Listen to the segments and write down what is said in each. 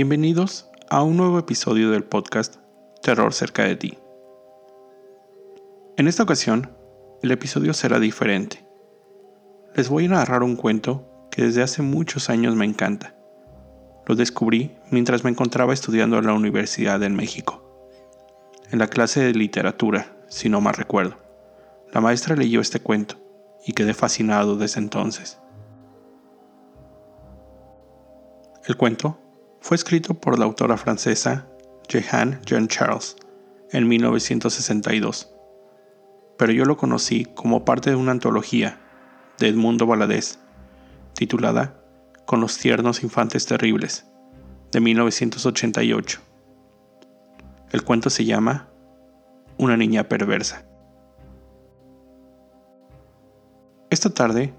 Bienvenidos a un nuevo episodio del podcast Terror cerca de ti. En esta ocasión, el episodio será diferente. Les voy a narrar un cuento que desde hace muchos años me encanta. Lo descubrí mientras me encontraba estudiando en la Universidad de México. En la clase de literatura, si no mal recuerdo, la maestra leyó este cuento y quedé fascinado desde entonces. El cuento fue escrito por la autora francesa Jehan Jean Charles en 1962, pero yo lo conocí como parte de una antología de Edmundo Valadez titulada Con los tiernos infantes terribles de 1988. El cuento se llama Una niña perversa. Esta tarde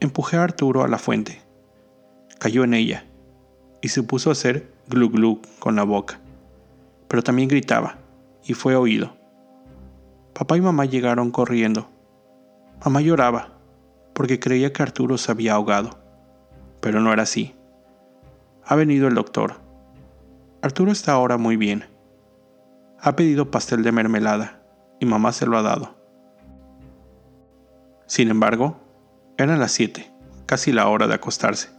empujé a Arturo a la fuente. Cayó en ella y se puso a hacer glu glu con la boca. Pero también gritaba, y fue oído. Papá y mamá llegaron corriendo. Mamá lloraba, porque creía que Arturo se había ahogado. Pero no era así. Ha venido el doctor. Arturo está ahora muy bien. Ha pedido pastel de mermelada, y mamá se lo ha dado. Sin embargo, eran las siete, casi la hora de acostarse,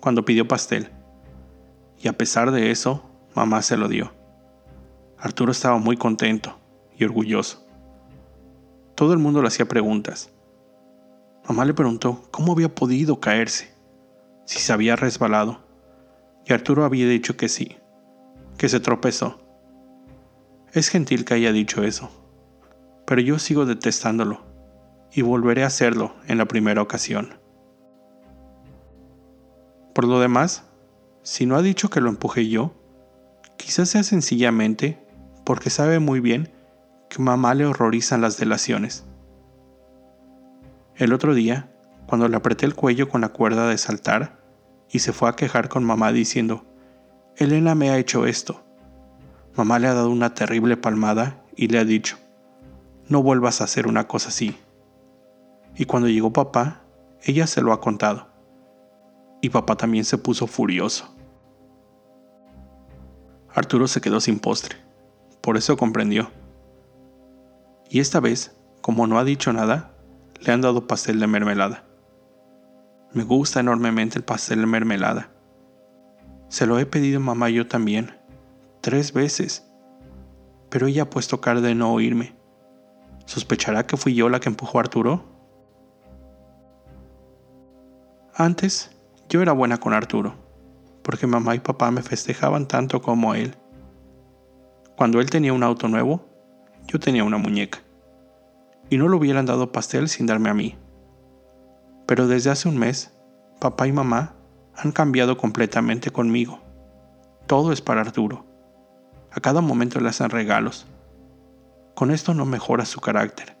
cuando pidió pastel y a pesar de eso, mamá se lo dio. Arturo estaba muy contento y orgulloso. Todo el mundo le hacía preguntas. Mamá le preguntó cómo había podido caerse, si se había resbalado, y Arturo había dicho que sí, que se tropezó. Es gentil que haya dicho eso, pero yo sigo detestándolo y volveré a hacerlo en la primera ocasión. Por lo demás, si no ha dicho que lo empujé yo, quizás sea sencillamente porque sabe muy bien que mamá le horrorizan las delaciones. El otro día, cuando le apreté el cuello con la cuerda de saltar, y se fue a quejar con mamá diciendo, Elena me ha hecho esto. Mamá le ha dado una terrible palmada y le ha dicho, no vuelvas a hacer una cosa así. Y cuando llegó papá, ella se lo ha contado. Y papá también se puso furioso. Arturo se quedó sin postre. Por eso comprendió. Y esta vez, como no ha dicho nada, le han dado pastel de mermelada. Me gusta enormemente el pastel de mermelada. Se lo he pedido mamá yo también, tres veces, pero ella ha puesto cara de no oírme. ¿Sospechará que fui yo la que empujó a Arturo? Antes, yo era buena con Arturo porque mamá y papá me festejaban tanto como él. Cuando él tenía un auto nuevo, yo tenía una muñeca. Y no le hubieran dado pastel sin darme a mí. Pero desde hace un mes, papá y mamá han cambiado completamente conmigo. Todo es para Arturo. A cada momento le hacen regalos. Con esto no mejora su carácter.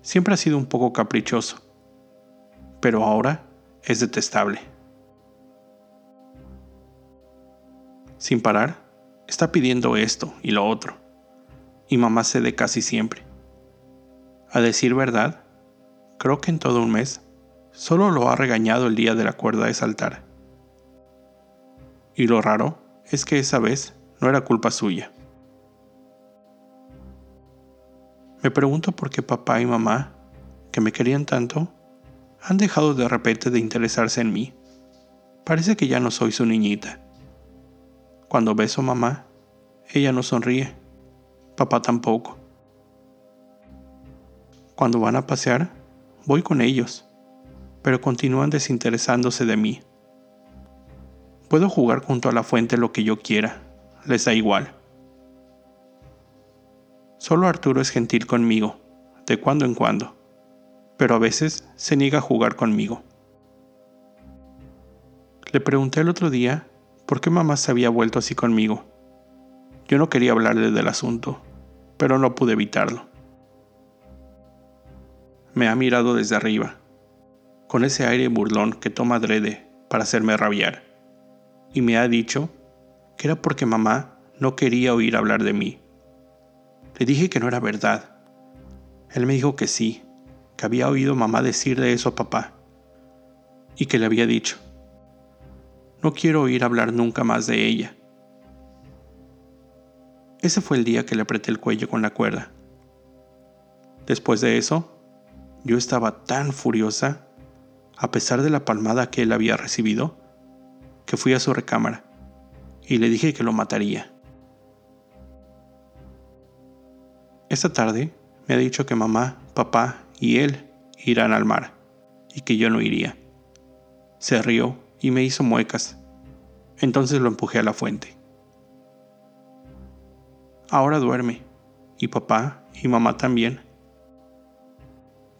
Siempre ha sido un poco caprichoso, pero ahora es detestable. Sin parar, está pidiendo esto y lo otro, y mamá cede casi siempre. A decir verdad, creo que en todo un mes solo lo ha regañado el día de la cuerda de saltar. Y lo raro es que esa vez no era culpa suya. Me pregunto por qué papá y mamá, que me querían tanto, han dejado de repente de interesarse en mí. Parece que ya no soy su niñita. Cuando beso a mamá, ella no sonríe, papá tampoco. Cuando van a pasear, voy con ellos, pero continúan desinteresándose de mí. Puedo jugar junto a la fuente lo que yo quiera, les da igual. Solo Arturo es gentil conmigo, de cuando en cuando, pero a veces se niega a jugar conmigo. Le pregunté el otro día por qué mamá se había vuelto así conmigo. Yo no quería hablarle del asunto, pero no pude evitarlo. Me ha mirado desde arriba, con ese aire burlón que toma adrede para hacerme rabiar, y me ha dicho que era porque mamá no quería oír hablar de mí. Le dije que no era verdad. Él me dijo que sí, que había oído mamá decirle eso a papá, y que le había dicho, No quiero oír hablar nunca más de ella. Ese fue el día que le apreté el cuello con la cuerda. Después de eso, yo estaba tan furiosa, a pesar de la palmada que él había recibido, que fui a su recámara y le dije que lo mataría. Esta tarde me ha dicho que mamá, papá y él irán al mar y que yo no iría. Se rió y me hizo muecas. Entonces lo empujé a la fuente. Ahora duerme, y papá y mamá también.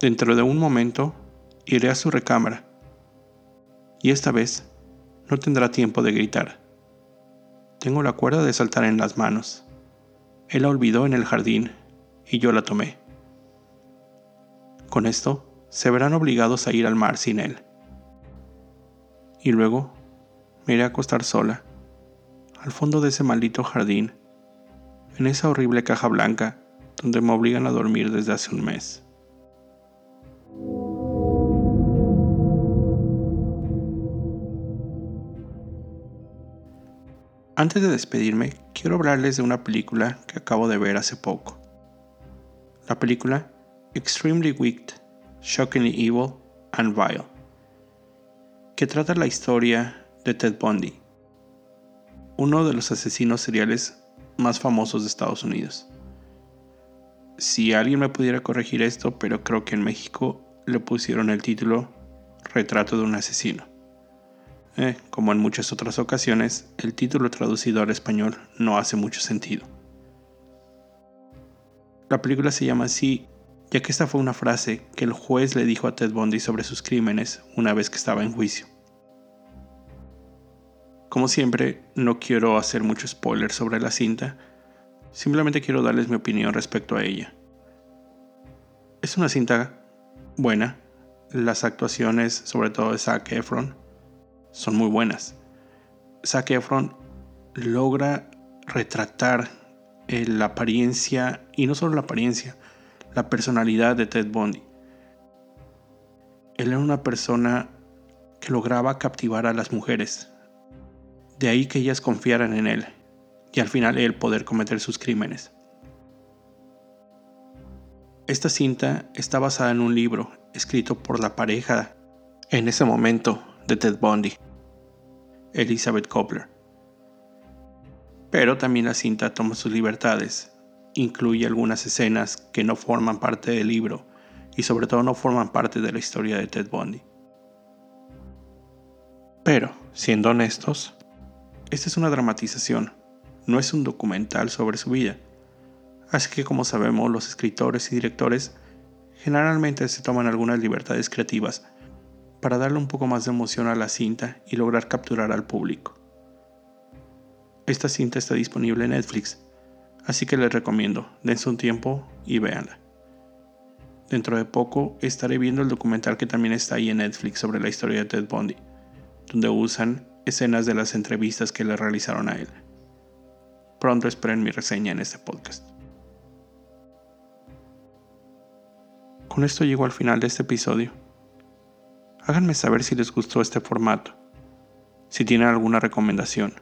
Dentro de un momento iré a su recámara, y esta vez no tendrá tiempo de gritar. Tengo la cuerda de saltar en las manos. Él la olvidó en el jardín y yo la tomé. Con esto, se verán obligados a ir al mar sin él. Y luego me iré a acostar sola, al fondo de ese maldito jardín, en esa horrible caja blanca donde me obligan a dormir desde hace un mes. Antes de despedirme, quiero hablarles de una película que acabo de ver hace poco. La película Extremely Wicked, Shockingly Evil and Vile, que trata la historia de Ted Bundy, uno de los asesinos seriales más famosos de Estados Unidos. Si alguien me pudiera corregir esto, pero creo que en México le pusieron el título Retrato de un asesino. Eh, como en muchas otras ocasiones, el título traducido al español no hace mucho sentido. La película se llama así ya que esta fue una frase que el juez le dijo a Ted Bundy sobre sus crímenes una vez que estaba en juicio. Como siempre, no quiero hacer mucho spoiler sobre la cinta, simplemente quiero darles mi opinión respecto a ella. Es una cinta buena, las actuaciones, sobre todo de Zac Efron, son muy buenas. Zac Efron logra retratar eh, la apariencia, y no solo la apariencia, la personalidad de Ted Bundy. Él era una persona que lograba captivar a las mujeres. De ahí que ellas confiaran en él y al final él poder cometer sus crímenes. Esta cinta está basada en un libro escrito por la pareja en ese momento de Ted Bundy, Elizabeth Copler. Pero también la cinta toma sus libertades, incluye algunas escenas que no forman parte del libro y sobre todo no forman parte de la historia de Ted Bundy. Pero, siendo honestos, esta es una dramatización, no es un documental sobre su vida. Así que como sabemos, los escritores y directores generalmente se toman algunas libertades creativas para darle un poco más de emoción a la cinta y lograr capturar al público. Esta cinta está disponible en Netflix, así que les recomiendo, dense un tiempo y véanla. Dentro de poco estaré viendo el documental que también está ahí en Netflix sobre la historia de Ted Bundy, donde usan escenas de las entrevistas que le realizaron a él. Pronto esperen mi reseña en este podcast. Con esto llego al final de este episodio. Háganme saber si les gustó este formato. Si tienen alguna recomendación,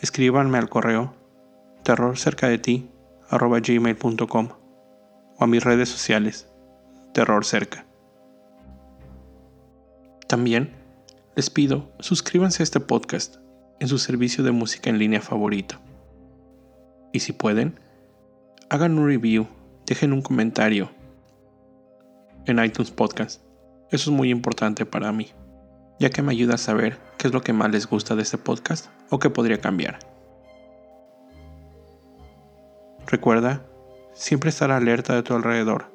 escríbanme al correo terror cerca de ti gmail.com o a mis redes sociales terror cerca. También les pido suscríbanse a este podcast en su servicio de música en línea favorito. Y si pueden, hagan un review, dejen un comentario en iTunes Podcast. Eso es muy importante para mí, ya que me ayuda a saber qué es lo que más les gusta de este podcast o qué podría cambiar. Recuerda siempre estar alerta de tu alrededor,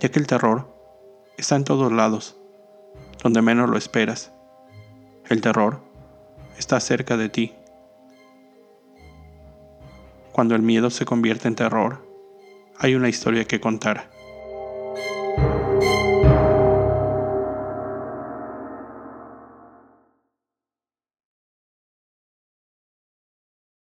ya que el terror está en todos lados, donde menos lo esperas. El terror está cerca de ti. Cuando el miedo se convierte en terror, hay una historia que contar.